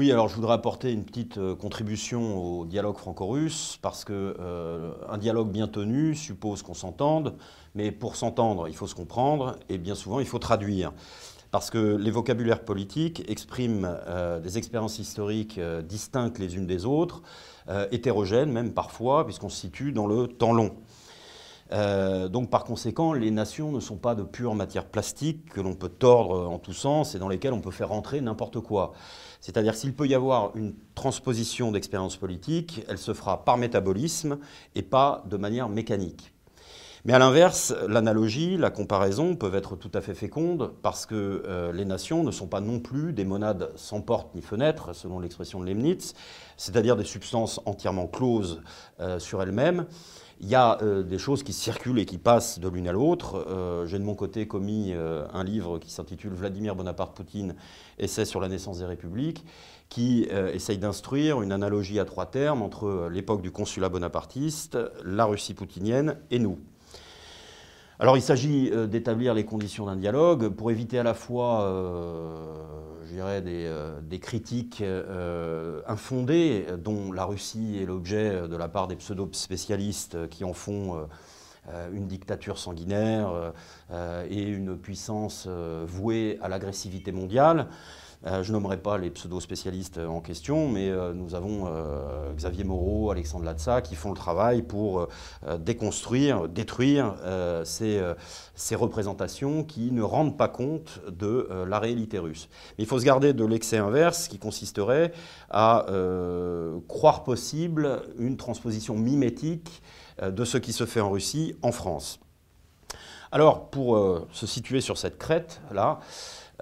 Oui, alors je voudrais apporter une petite euh, contribution au dialogue franco-russe, parce qu'un euh, dialogue bien tenu suppose qu'on s'entende, mais pour s'entendre, il faut se comprendre, et bien souvent, il faut traduire. Parce que les vocabulaires politiques expriment euh, des expériences historiques distinctes les unes des autres, hétérogènes même parfois, puisqu'on se situe dans le temps long. Euh, donc par conséquent, les nations ne sont pas de pure matière plastique que l'on peut tordre en tous sens et dans lesquelles on peut faire rentrer n'importe quoi. C'est-à-dire s'il peut y avoir une transposition d'expérience politique, elle se fera par métabolisme et pas de manière mécanique. Mais à l'inverse, l'analogie, la comparaison peuvent être tout à fait fécondes parce que euh, les nations ne sont pas non plus des monades sans porte ni fenêtre, selon l'expression de Leibniz, c'est-à-dire des substances entièrement closes euh, sur elles-mêmes. Il y a euh, des choses qui circulent et qui passent de l'une à l'autre. J'ai de mon côté commis un livre qui s'intitule Vladimir Bonaparte-Poutine, essai sur la naissance des républiques, qui essaye d'instruire une analogie à trois termes entre l'époque du consulat bonapartiste, la Russie poutinienne et nous. Alors il s'agit euh, d'établir les conditions d'un dialogue pour éviter à la fois, euh, je dirais, des, euh, critiques infondées dont la Russie est l'objet de la part des pseudo-spécialistes qui en font une dictature sanguinaire et une puissance vouée à l'agressivité mondiale. Euh, je nommerai pas les pseudo-spécialistes en question, mais euh, nous avons euh, Xavier Moreau, Alexandre Latza qui font le travail pour déconstruire, détruire ces, représentations qui ne rendent pas compte de la réalité russe. Il faut se garder de l'excès inverse qui consisterait à croire possible une transposition mimétique de ce qui se fait en Russie en France. Alors, pour se situer sur cette crête-là,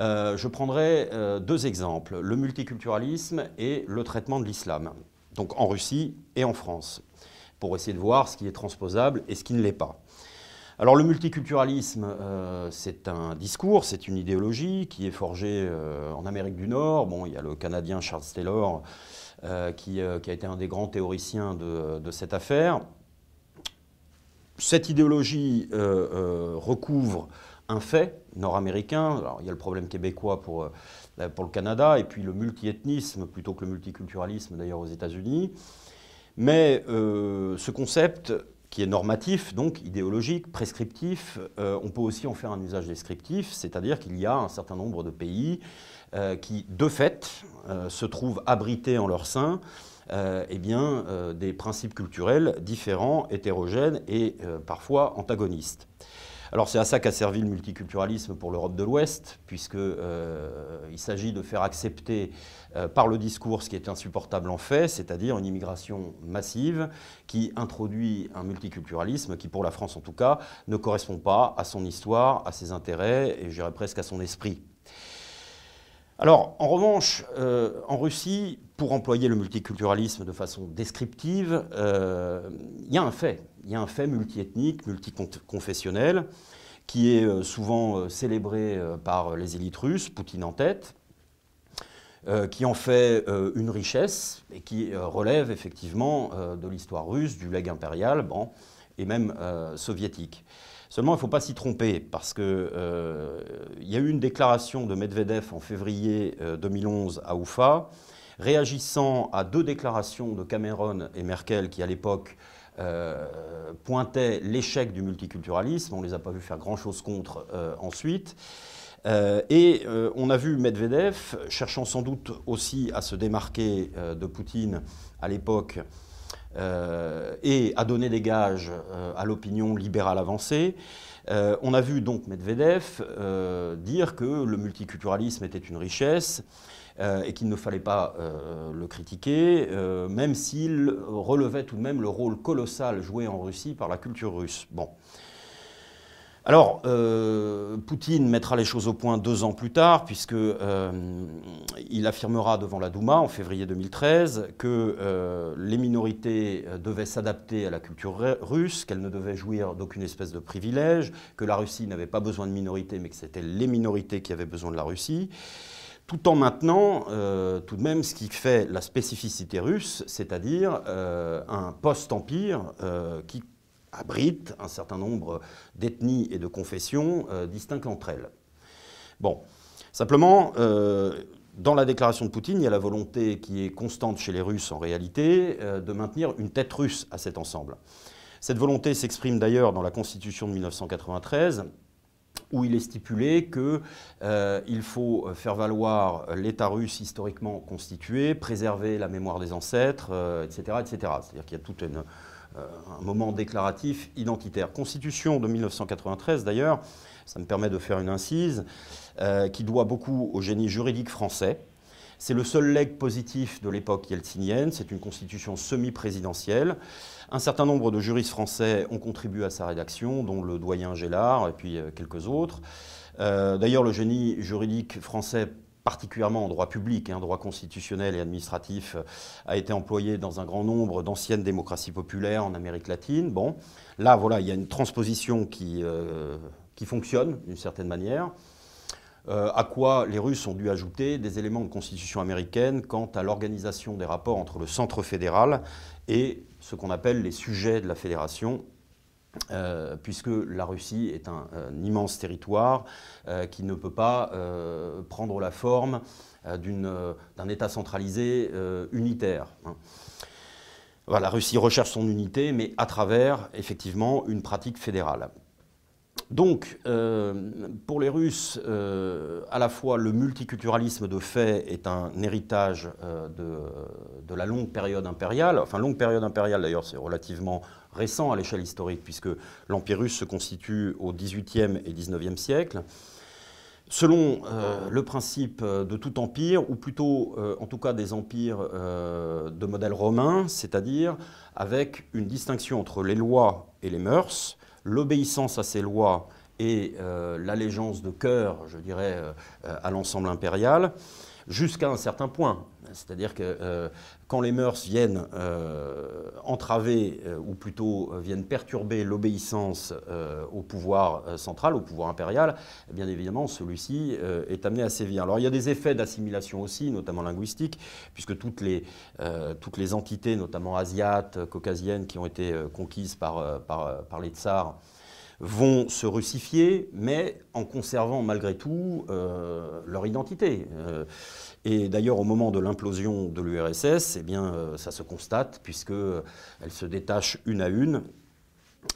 euh, je prendrai euh, deux exemples, le multiculturalisme et le traitement de l'islam, donc en Russie et en France, pour essayer de voir ce qui est transposable et ce qui ne l'est pas. Alors le multiculturalisme, euh, c'est un discours, c'est une idéologie qui est forgée en Amérique du Nord. Bon, il y a le Canadien Charles Taylor qui, a été un des grands théoriciens de cette affaire. Cette idéologie recouvre un fait nord-américain. Il y a le problème québécois pour, euh, pour le Canada, et puis le multiethnisme plutôt que le multiculturalisme d'ailleurs aux États-Unis. Mais euh, ce concept, qui est normatif, donc idéologique, prescriptif, euh, on peut aussi en faire un usage descriptif, c'est-à-dire qu'il y a un certain nombre de pays qui, de fait, se trouvent abrités en leur sein eh bien, des principes culturels différents, hétérogènes et parfois antagonistes. Alors c'est à ça qu'a servi le multiculturalisme pour l'Europe de l'Ouest, puisqu'il euh, s'agit de faire accepter euh, par le discours ce qui est insupportable en fait, c'est-à-dire une immigration massive qui introduit un multiculturalisme qui, pour la France en tout cas, ne correspond pas à son histoire, à ses intérêts et je dirais presque à son esprit. Alors, en revanche, euh, en Russie, pour employer le multiculturalisme de façon descriptive, il y a un fait il y a un fait multiethnique, multiconfessionnel, qui est euh, souvent euh, célébré euh, par les élites russes, Poutine en tête, qui en fait une richesse et qui relève effectivement de l'histoire russe, du legs impérial, et même soviétique. Seulement, il ne faut pas s'y tromper, parce qu'il y a eu une déclaration de Medvedev en février 2011 à Oufa, réagissant à deux déclarations de Cameron et Merkel, qui à l'époque euh, pointait l'échec du multiculturalisme. On ne les a pas vus faire grand-chose contre euh, ensuite. Euh, et on a vu Medvedev, cherchant sans doute aussi à se démarquer de Poutine à l'époque et à donner des gages à l'opinion libérale avancée. on a vu donc Medvedev dire que le multiculturalisme était une richesse euh, et qu'il ne fallait pas euh, le critiquer, euh, même s'il relevait tout de même le rôle colossal joué en Russie par la culture russe. Bon. Alors, Poutine mettra les choses au point deux ans plus tard, puisqu'il affirmera devant la Douma en février 2013 que les minorités devaient s'adapter à la culture russe, qu'elles ne devaient jouir d'aucune espèce de privilège, que la Russie n'avait pas besoin de minorités, mais que c'était les minorités qui avaient besoin de la Russie. Tout en maintenant euh, tout de même ce qui fait la spécificité russe, c'est-à-dire euh, un post-empire euh, qui abrite un certain nombre d'ethnies et de confessions distinctes entre elles. Bon, simplement, dans la déclaration de Poutine, il y a la volonté qui est constante chez les Russes en réalité de maintenir une tête russe à cet ensemble. Cette volonté s'exprime d'ailleurs dans la Constitution de 1993 où il est stipulé qu'il euh, faut faire valoir l'État russe historiquement constitué, préserver la mémoire des ancêtres, etc. Euh, etc. C'est-à-dire qu'il y a tout euh, un moment déclaratif identitaire. Constitution de 1993 d'ailleurs, ça me permet de faire une incise, qui doit beaucoup au génie juridique français. C'est le seul leg positif de l'époque yeltsinienne, c'est une constitution semi-présidentielle. Un certain nombre de juristes français ont contribué à sa rédaction, dont le doyen Gélard et puis euh, quelques autres. Euh, d'ailleurs, le génie juridique français particulièrement en droit public, en hein, droit constitutionnel et administratif, a été employé dans un grand nombre d'anciennes démocraties populaires en Amérique latine. Bon, là, voilà, il y a une transposition qui, euh, qui fonctionne d'une certaine manière. à quoi les Russes ont dû ajouter des éléments de constitution américaine quant à l'organisation des rapports entre le centre fédéral et ce qu'on appelle les sujets de la fédération, euh, puisque la Russie est un, immense territoire euh, qui ne peut pas euh, prendre la forme d'un État centralisé unitaire. Hein. la Russie recherche son unité, mais à travers effectivement une pratique fédérale. Donc, euh, pour les Russes, euh, à la fois le multiculturalisme de fait est un héritage euh, de, la longue période impériale. Enfin, longue période impériale d'ailleurs, c'est relativement récent à l'échelle historique, puisque l'Empire russe se constitue au XVIIIe et XIXe siècle. Selon le principe de tout empire, ou plutôt en tout cas des empires de modèle romain, c'est-à-dire avec une distinction entre les lois et les mœurs, l'obéissance à ces lois et euh, l'allégeance de cœur, je dirais, euh, à l'ensemble impérial, jusqu'à un certain point. C'est-à-dire que euh, quand les mœurs viennent entraver, ou plutôt viennent perturber l'obéissance au pouvoir central, au pouvoir impérial, bien évidemment, celui-ci est amené à sévir. Alors il y a des effets d'assimilation aussi, notamment linguistiques, puisque toutes les, entités, notamment asiates, caucasiennes, qui ont été conquises par, par les tsars, vont se russifier, mais en conservant malgré tout euh, leur identité. Euh, et d'ailleurs, au moment de l'implosion de l'URSS, eh euh, ça se constate, puisqu'elles se détachent une à une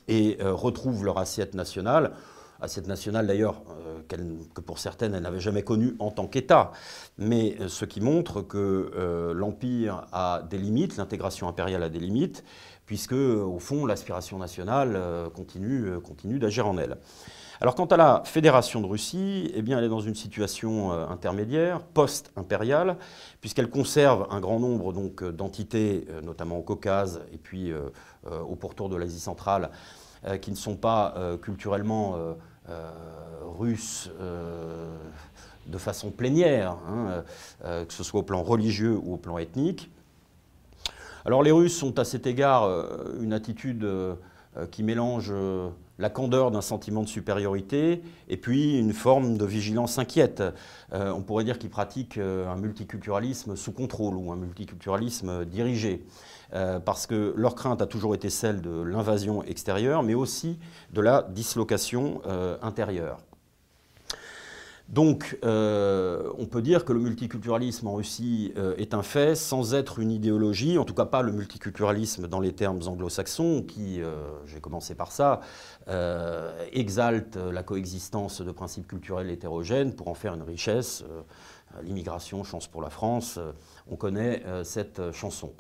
et retrouvent leur assiette nationale assiette nationale d'ailleurs que pour certaines elles n'avaient jamais connue en tant qu'État, mais ce qui montre que l'Empire a des limites, l'intégration impériale a des limites, puisque, au fond, l'aspiration nationale euh, continue, euh, continue d'agir en elle. Alors quant à la Fédération de Russie, eh elle est dans une situation euh, intermédiaire, post-impériale, puisqu'elle conserve un grand nombre donc, d'entités, notamment au Caucase et puis au pourtour de l'Asie centrale, qui ne sont pas culturellement russes de façon plénière, hein, que ce soit au plan religieux ou au plan ethnique. Alors les Russes ont à cet égard euh, une attitude euh, euh, qui mélange la candeur d'un sentiment de supériorité et puis une forme de vigilance inquiète. on pourrait dire qu'ils pratiquent un multiculturalisme sous contrôle ou un multiculturalisme dirigé. parce que leur crainte a toujours été celle de l'invasion extérieure, mais aussi de la dislocation intérieure. Donc, euh, on peut dire que le multiculturalisme en Russie euh, est un fait sans être une idéologie, en tout cas pas le multiculturalisme dans les termes anglo-saxons, qui, euh, j'ai commencé par ça, exalte la coexistence de principes culturels hétérogènes pour en faire une richesse. L'immigration, chance pour la France, on connaît cette chanson.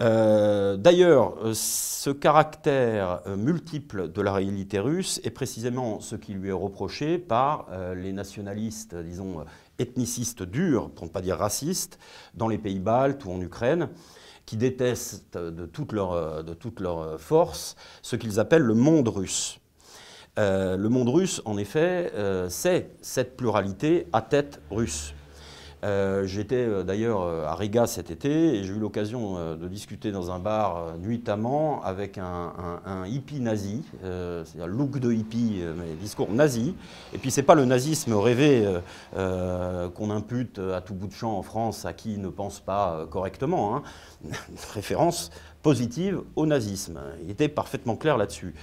Euh, d'ailleurs, euh, ce caractère euh, multiple de la réalité russe est précisément ce qui lui est reproché par les nationalistes, disons, ethnicistes durs, pour ne pas dire racistes, dans les pays baltes ou en Ukraine, qui détestent de toute leur, de toute leur force ce qu'ils appellent le monde russe. le monde russe, en effet, c'est cette pluralité à tête russe. Euh, j'étais euh, d'ailleurs euh, à Riga cet été et j'ai eu l'occasion de discuter dans un bar nuitamment avec un, hippie nazi, c'est-à-dire look de hippie, mais discours nazi. Et puis c'est pas le nazisme rêvé qu'on impute à tout bout de champ en France à qui ne pense pas correctement. Hein. Référence positive au nazisme. Il était parfaitement clair là-dessus.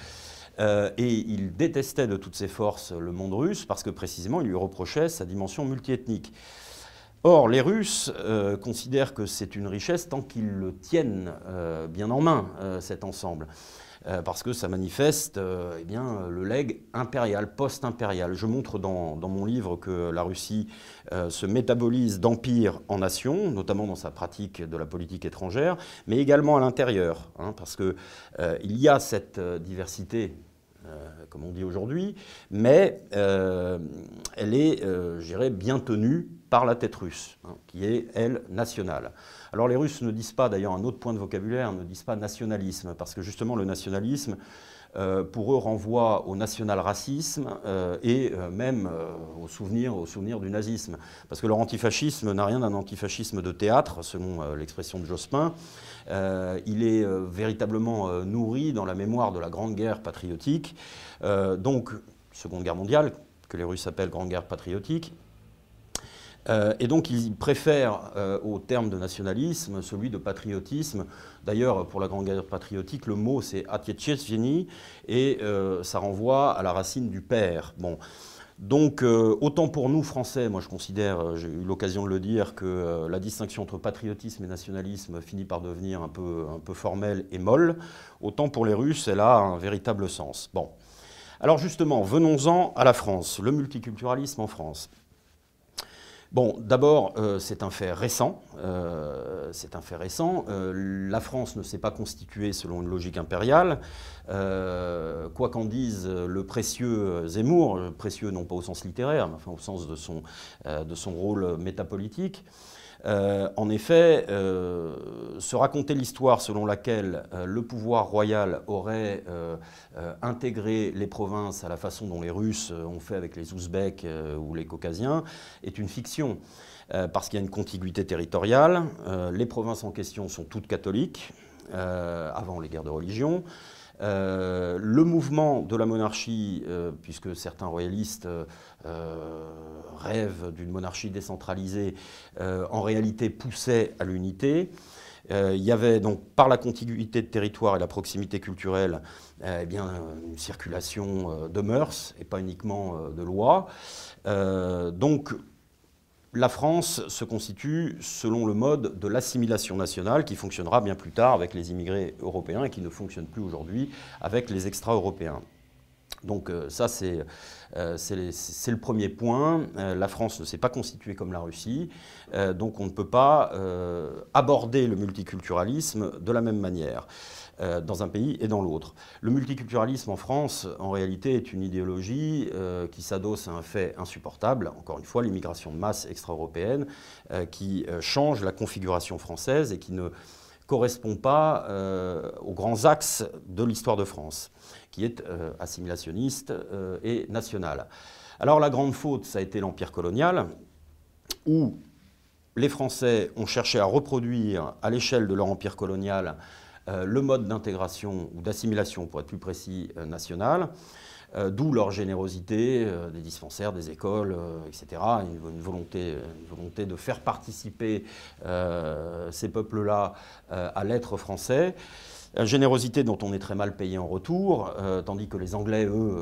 et il détestait de toutes ses forces le monde russe parce que précisément il lui reprochait sa dimension multiethnique. Or, les Russes considèrent que c'est une richesse tant qu'ils le tiennent bien en main, cet ensemble. Euh, parce que ça manifeste euh, eh bien, le legs impérial, post-impérial. Je montre dans, mon livre que la Russie euh, se métabolise d'empire en nation, notamment dans sa pratique de la politique étrangère, mais également à l'intérieur, hein, parce qu'il il y a cette diversité comme on dit aujourd'hui, mais elle est, je dirais, bien tenue par la tête russe, hein, qui est, elle, nationale. Alors les Russes ne disent pas, d'ailleurs un autre point de vocabulaire, ne disent pas nationalisme, parce que justement le nationalisme, euh, pour eux, renvoie au national-racisme euh, et euh, même au, souvenir, au souvenir du nazisme. Parce que leur antifascisme n'a rien d'un antifascisme de théâtre, selon l'expression de Jospin. il est véritablement nourri dans la mémoire de la Grande Guerre patriotique, donc Seconde Guerre mondiale, que les Russes appellent Grande Guerre patriotique, euh, et donc ils préfèrent euh, au terme de nationalisme celui de patriotisme. D'ailleurs, pour la Grande Guerre patriotique, le mot c'est Atiechesvieni et euh, ça renvoie à la racine du père. Bon. Donc, autant pour nous, Français, moi je considère, j'ai eu l'occasion de le dire, que la distinction entre patriotisme et nationalisme finit par devenir un peu, un peu formelle et molle, autant pour les Russes, elle a un véritable sens. Bon. Alors justement, venons-en à la France, le multiculturalisme en France. Bon, d'abord, euh, c'est un fait récent. Euh, c'est un fait récent. Euh, la France ne s'est pas constituée selon une logique impériale. quoi qu'en dise le précieux Zemmour, précieux non pas au sens littéraire, mais au sens de son rôle métapolitique, euh, en effet, euh, se raconter l'histoire selon laquelle euh, le pouvoir royal aurait intégré les provinces à la façon dont les Russes ont fait avec les Ouzbeks ou les Caucasiens est une fiction. parce qu'il y a une contiguïté territoriale. les provinces en question sont toutes catholiques, avant les guerres de religion. Euh, le mouvement de la monarchie, euh, puisque certains royalistes euh, rêvent d'une monarchie décentralisée, en réalité poussait à l'unité. il y avait donc, par la contiguïté de territoire et la proximité culturelle, eh bien, une circulation de mœurs et pas uniquement de lois. donc, la France se constitue selon le mode de l'assimilation nationale qui fonctionnera bien plus tard avec les immigrés européens et qui ne fonctionne plus aujourd'hui avec les extra-européens. Donc euh, ça, c'est euh, le premier point. Euh, la France ne s'est pas constituée comme la Russie, donc on ne peut pas aborder le multiculturalisme de la même manière. Euh, dans un pays et dans l'autre. Le multiculturalisme en France, en réalité, est une idéologie euh, qui s'adosse à un fait insupportable, encore une fois, l'immigration de masse extra-européenne, euh, qui change la configuration française et qui ne correspond pas aux grands axes de l'histoire de France, qui est assimilationniste et nationale. Alors la grande faute, ça a été l'empire colonial, où les Français ont cherché à reproduire à l'échelle de leur empire colonial euh, le mode d'intégration ou d'assimilation, pour être plus précis, euh, national. Euh, d'où leur générosité, des dispensaires, des écoles, etc. Une, volonté, de faire participer ces peuples-là à l'être français. générosité dont on est très mal payé en retour, tandis que les Anglais, eux,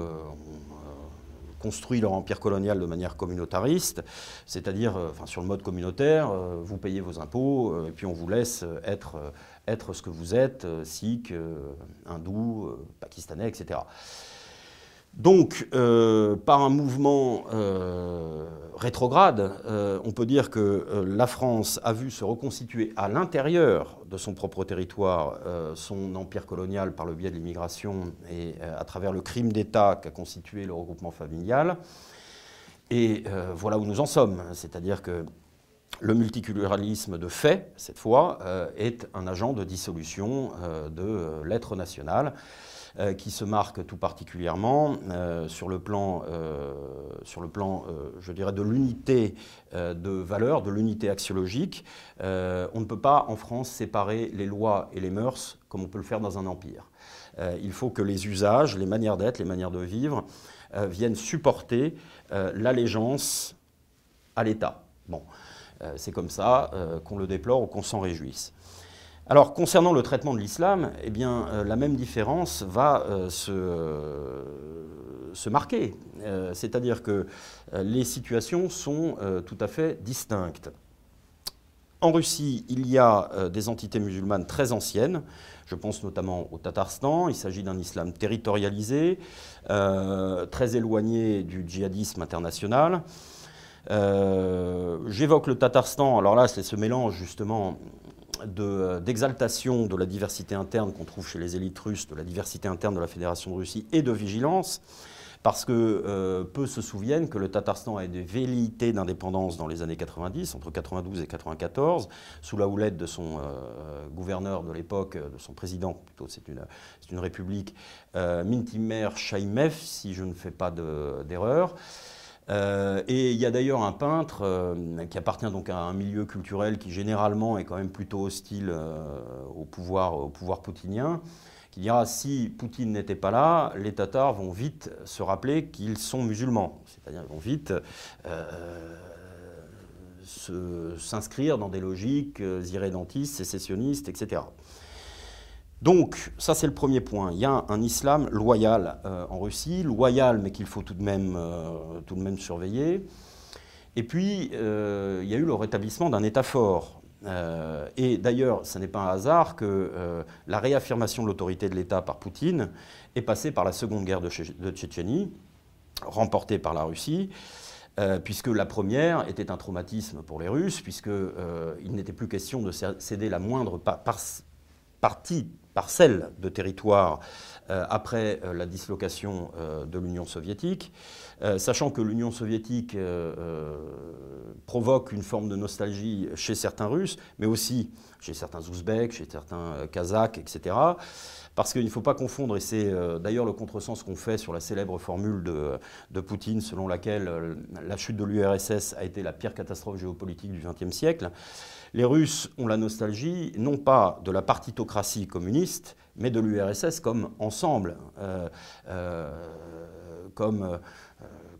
construit leur empire colonial de manière communautariste, c'est-à-dire sur le mode communautaire, vous payez vos impôts et puis on vous laisse être ce que vous êtes, euh, sikh, euh, hindou, euh, pakistanais, etc. Donc, par un mouvement rétrograde, on peut dire que la France a vu se reconstituer à l'intérieur de son propre territoire son empire colonial par le biais de l'immigration et à travers le crime d'État qu'a constitué le regroupement familial. Et voilà où nous en sommes, c'est-à-dire que le multiculturalisme de fait, cette fois, euh, est un agent de dissolution euh, de euh, l'être national qui se marque tout particulièrement sur le plan, sur le plan je dirais, de l'unité de valeur, de l'unité axiologique. on ne peut pas en France séparer les lois et les mœurs comme on peut le faire dans un empire. il faut que les usages, les manières d'être, les manières de vivre viennent supporter l'allégeance à l'État. Bon. Euh, c'est comme ça euh, qu'on le déplore ou qu'on s'en réjouisse. Alors, concernant le traitement de l'islam, eh euh, la même différence va se, se, marquer. C'est-à-dire que les situations sont tout à fait distinctes. En Russie, il y a des entités musulmanes très anciennes. Je pense notamment au Tatarstan. Il s'agit d'un islam territorialisé, très éloigné du djihadisme international. J'évoque le Tatarstan. Alors là, c'est ce mélange justement d'exaltation de, la diversité interne qu'on trouve chez les élites russes, de la diversité interne de la Fédération de Russie et de vigilance, parce que euh, peu se souviennent que le Tatarstan a eu des velléités d'indépendance dans les années 90, entre 92 et 94, sous la houlette de son euh, gouverneur de l'époque, de son président, plutôt c'est une, une, république, euh, Mintimer Shaimev, si je ne fais pas d'erreur. Euh, et il y a d'ailleurs un peintre euh, qui appartient donc à un milieu culturel qui généralement est quand même plutôt hostile euh, au, pouvoir, au pouvoir poutinien, qui dira si Poutine n'était pas là, les Tatars vont vite se rappeler qu'ils sont musulmans, c'est-à-dire ils vont vite s'inscrire dans des logiques irrédentistes, sécessionnistes, etc. Donc, ça c'est le premier point. Il y a un islam loyal euh, en Russie, loyal mais qu'il faut tout de, même, euh, tout de même surveiller. Et puis, euh, il y a eu le rétablissement d'un État fort. et d'ailleurs, ce n'est pas un hasard que la réaffirmation de l'autorité de l'État par Poutine est passée par la seconde guerre de, de Tchétchénie, remportée par la Russie. puisque la première était un traumatisme pour les Russes, puisqu'il n'était plus question de céder la moindre partie parcelles de territoire euh, après euh, la dislocation euh, de l'Union soviétique, sachant que l'Union soviétique provoque une forme de nostalgie chez certains Russes, mais aussi chez certains Ouzbeks, chez certains Kazakhs, etc. Parce qu'il ne faut pas confondre, et c'est d'ailleurs le contresens qu'on fait sur la célèbre formule de, de Poutine selon laquelle la chute de l'URSS a été la pire catastrophe géopolitique du XXe siècle. Les Russes ont la nostalgie non pas de la partitocratie communiste, mais de l'URSS comme ensemble, euh, euh, comme, euh,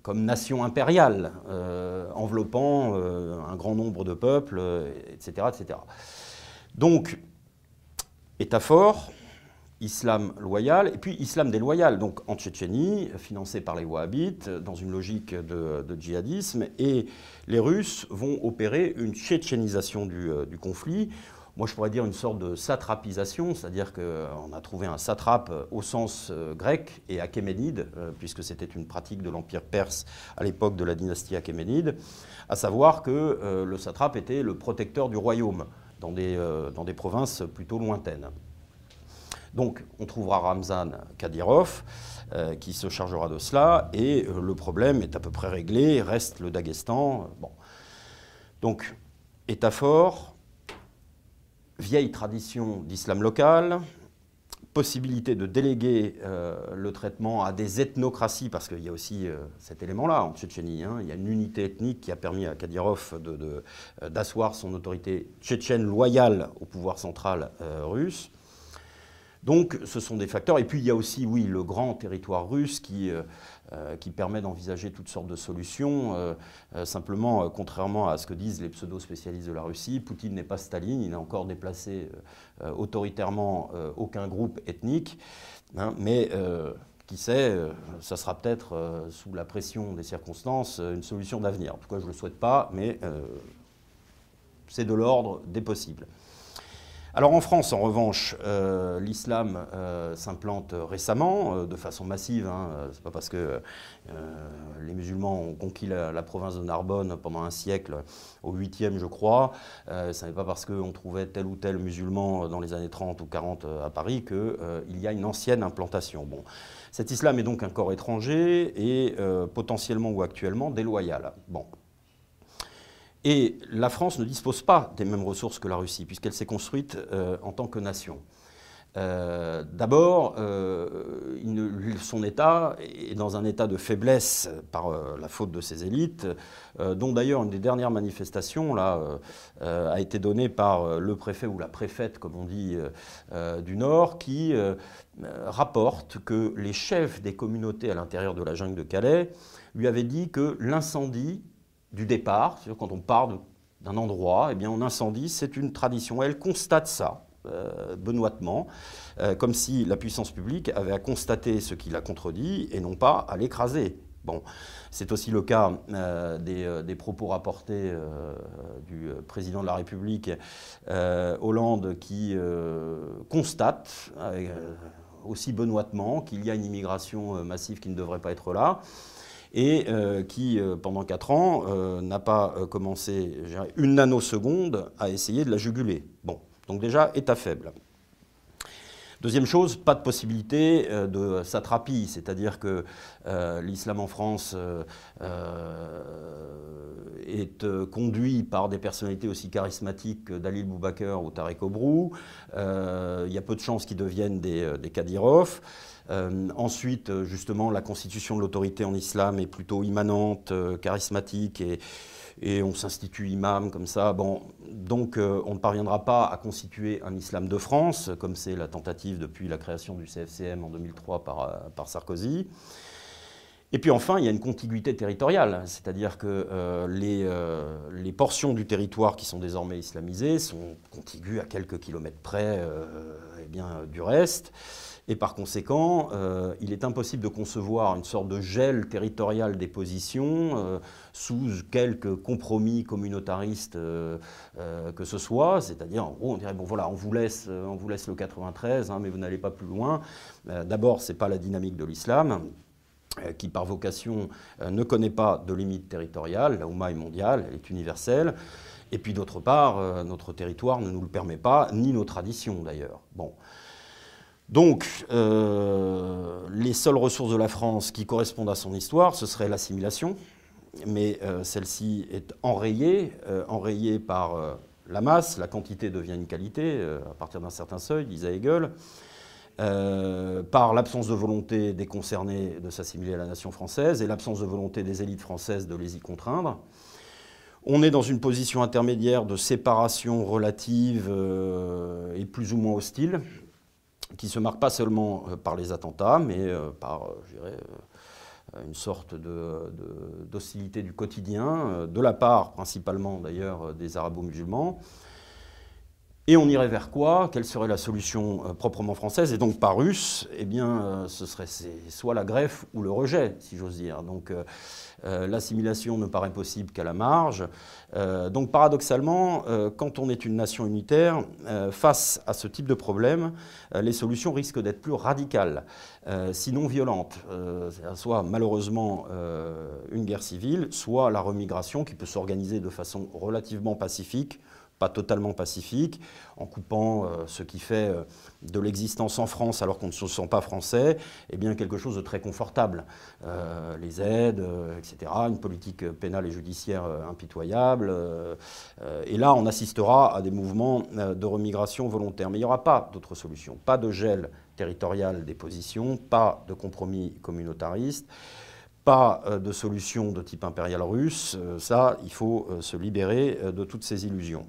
comme, nation impériale, enveloppant un grand nombre de peuples, etc., etc. Donc, État fort, islam loyal, et puis islam déloyal, donc en Tchétchénie, financé par les Wahhabites, dans une logique de, djihadisme, et les Russes vont opérer une tchétchénisation du, conflit. Moi, je pourrais dire une sorte de satrapisation, c'est-à-dire qu'on a trouvé un satrape au sens euh, grec et achéménide, euh, puisque c'était une pratique de l'Empire perse à l'époque de la dynastie achéménide, à savoir que le satrape était le protecteur du royaume dans des, dans des provinces plutôt lointaines. Donc on trouvera Ramzan Kadyrov euh, qui se chargera de cela et euh, le problème est à peu près réglé, reste le Daghestan. Bon. Donc État fort, vieille tradition d'islam local, possibilité de déléguer euh, le traitement à des ethnocraties, parce qu'il y a aussi cet élément-là en Tchétchénie. Hein. il y a une unité ethnique qui a permis à Kadyrov d'asseoir son autorité tchétchène loyale au pouvoir central russe. Donc ce sont des facteurs. Et puis il y a aussi, oui, le grand territoire russe qui, euh, euh, qui permet d'envisager toutes sortes de solutions. Euh, simplement, contrairement à ce que disent les pseudo-spécialistes de la Russie, Poutine n'est pas Staline, il n'a encore déplacé autoritairement aucun groupe ethnique. Hein, mais qui sait, ça sera peut-être, sous la pression des circonstances, une solution d'avenir. En tout cas, je ne le souhaite pas, mais c'est de l'ordre des possibles. Alors en France, en revanche, euh, l'islam euh, s'implante récemment, euh, de façon massive. Hein. C'est pas parce que les musulmans ont conquis la, province de Narbonne pendant un siècle, au 8e je crois, ce n'est pas parce qu'on trouvait tel ou tel musulman dans les années 30 ou 40 à Paris qu'il y a une ancienne implantation. Bon. Cet islam est donc un corps étranger et potentiellement ou actuellement déloyal. Bon. Et la France ne dispose pas des mêmes ressources que la Russie, puisqu'elle s'est construite euh, en tant que nation. Euh, d'abord, euh, son État est dans un état de faiblesse par la faute de ses élites, dont d'ailleurs une des dernières manifestations a été donnée par le préfet ou la préfète, comme on dit, du Nord, qui rapporte que les chefs des communautés à l'intérieur de la jungle de Calais lui avaient dit que l'incendie du départ, quand on part d'un endroit, eh bien on incendie, c'est une tradition. Elle constate ça, euh, benoîtement, euh, comme si la puissance publique avait à constater ce qui l'a contredit et non pas à l'écraser. Bon, c'est aussi le cas des, des, propos rapportés du président de la République Hollande qui constate aussi benoîtement qu'il y a une immigration massive qui ne devrait pas être là et euh, qui, euh, pendant 4 ans, euh, n'a pas commencé une nanoseconde à essayer de la juguler. Bon, donc déjà, état faible. Deuxième chose, pas de possibilité de satrapie, c'est-à-dire que l'islam en France est conduit par des personnalités aussi charismatiques que Dalil Boubaker ou Tarek Obrou. Il y a peu de chances qu'ils deviennent des. Euh, ensuite, euh, justement, la constitution de l'autorité en islam est plutôt immanente, euh, charismatique, et, on s'institue imam comme ça. Donc, on ne parviendra pas à constituer un islam de France, comme c'est la tentative depuis la création du CFCM en 2003 par, Sarkozy. Et puis enfin, il y a une contiguïté territoriale, c'est-à-dire que les, les, portions du territoire qui sont désormais islamisées sont contiguës à quelques kilomètres près eh bien, du reste. Et par conséquent, euh, il est impossible de concevoir une sorte de gel territorial des positions euh, sous quelques compromis communautaristes euh, que ce soit. C'est-à-dire, en gros, on dirait, bon voilà, on vous laisse, on vous laisse le 93, hein, mais vous n'allez pas plus loin. D'abord, ce n'est pas la dynamique de l'islam qui par vocation ne connaît pas de limite territoriale, la Oumma est mondiale, elle est universelle, et puis d'autre part, notre territoire ne nous le permet pas, ni nos traditions d'ailleurs. Bon. Donc, euh, les seules ressources de la France qui correspondent à son histoire, ce serait l'assimilation, mais euh, celle-ci est enrayée, euh, enrayée par la masse, la quantité devient une qualité à partir d'un certain seuil, disait Hegel, par l'absence de volonté des concernés de s'assimiler à la nation française et l'absence de volonté des élites françaises de les y contraindre. On est dans une position intermédiaire de séparation relative et plus ou moins hostile, qui se marque pas seulement euh, par les attentats, mais euh, par, euh, je dirais, une sorte d'hostilité du quotidien, de la part principalement d'ailleurs des arabo-musulmans. Et on irait vers quoi? Quelle serait la solution proprement française? Et donc pas russe Eh bien, ce serait soit la greffe ou le rejet, si j'ose dire. Donc l'assimilation ne paraît possible qu'à la marge. Euh, donc paradoxalement, euh, quand on est une nation unitaire, face à ce type de problème, les solutions risquent d'être plus radicales, sinon violentes. soit malheureusement une guerre civile, soit la remigration qui peut s'organiser de façon relativement pacifique pas totalement pacifique, en coupant euh, ce qui fait euh, de l'existence en France alors qu'on ne se sent pas français, eh bien quelque chose de très confortable. Euh, les aides, etc., une politique pénale et judiciaire impitoyable. et là, on assistera à des mouvements de remigration volontaire. Mais il n'y aura pas d'autre solution. Pas de gel territorial des positions, pas de compromis communautariste pas de solution de type impérial russe, ça, il faut se libérer de toutes ces illusions.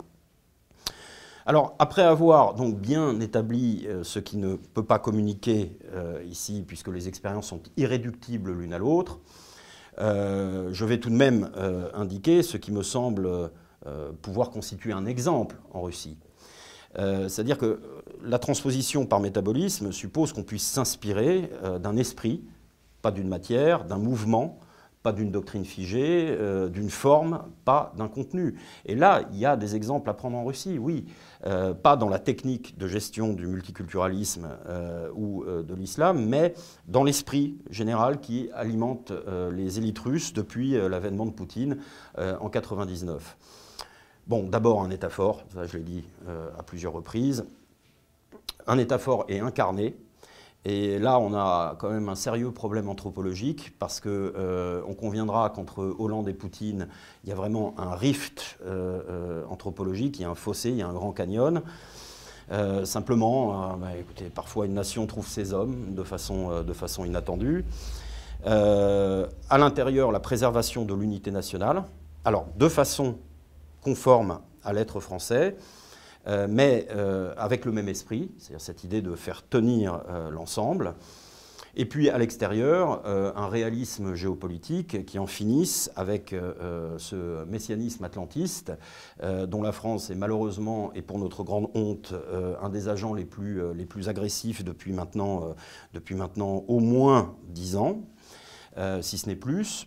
Alors, après avoir donc bien établi euh, ce qui ne peut pas communiquer euh, ici, puisque les expériences sont irréductibles l'une à l'autre, euh, je vais tout de même indiquer ce qui me semble pouvoir constituer un exemple en Russie. C'est-à-dire que la transposition par métabolisme suppose qu'on puisse s'inspirer d'un esprit, pas d'une matière, d'un mouvement, pas d'une doctrine figée, euh, d'une forme, pas d'un contenu. Et là, il y a des exemples à prendre en Russie, oui. Euh, pas dans la technique de gestion du multiculturalisme euh, ou de l'islam, mais dans l'esprit général qui alimente les élites russes depuis l'avènement de Poutine en 99. Bon, d'abord un État fort, ça je l'ai dit à plusieurs reprises. Un État fort et incarné, et là, on a quand même un sérieux problème anthropologique parce qu'on euh, conviendra qu'entre Hollande et Poutine, il y a vraiment un rift euh, euh, anthropologique, il y a un fossé, il y a un grand canyon. simplement, bah, écoutez, parfois une nation trouve ses hommes de façon, de façon inattendue. à l'intérieur, la préservation de l'unité nationale, alors de façon conforme à l'être français, euh, mais euh, avec le même esprit, c'est-à-dire cette idée de faire tenir euh, l'ensemble. Et puis à l'extérieur, un réalisme géopolitique qui en finisse avec ce messianisme atlantiste, dont la France est malheureusement, et pour notre grande honte, un des agents les plus, les plus agressifs depuis maintenant, depuis maintenant au moins dix ans. si ce n'est plus.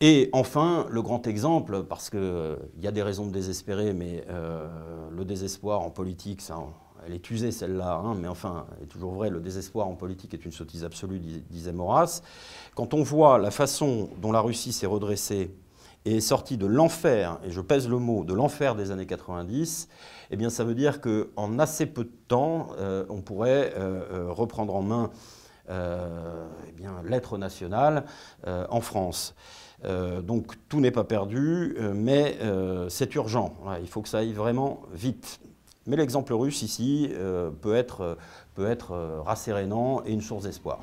Et enfin, le grand exemple, parce qu'il y a des raisons de désespérer, mais le désespoir en politique, ça, elle est usée celle-là, hein, mais enfin, est toujours vrai, le désespoir en politique est une sottise absolue, disait Maurras. Quand on voit la façon dont la Russie s'est redressée et est sortie de l'enfer, et je pèse le mot, de l'enfer des années 90, eh bien ça veut dire qu'en assez peu de temps, euh, on pourrait euh, euh, reprendre en main eh l'être national en France. Euh, donc tout n'est pas perdu, euh, mais euh, c'est urgent. Il faut que ça aille vraiment vite. Mais l'exemple russe ici peut être, peut être rassérénant et une source d'espoir.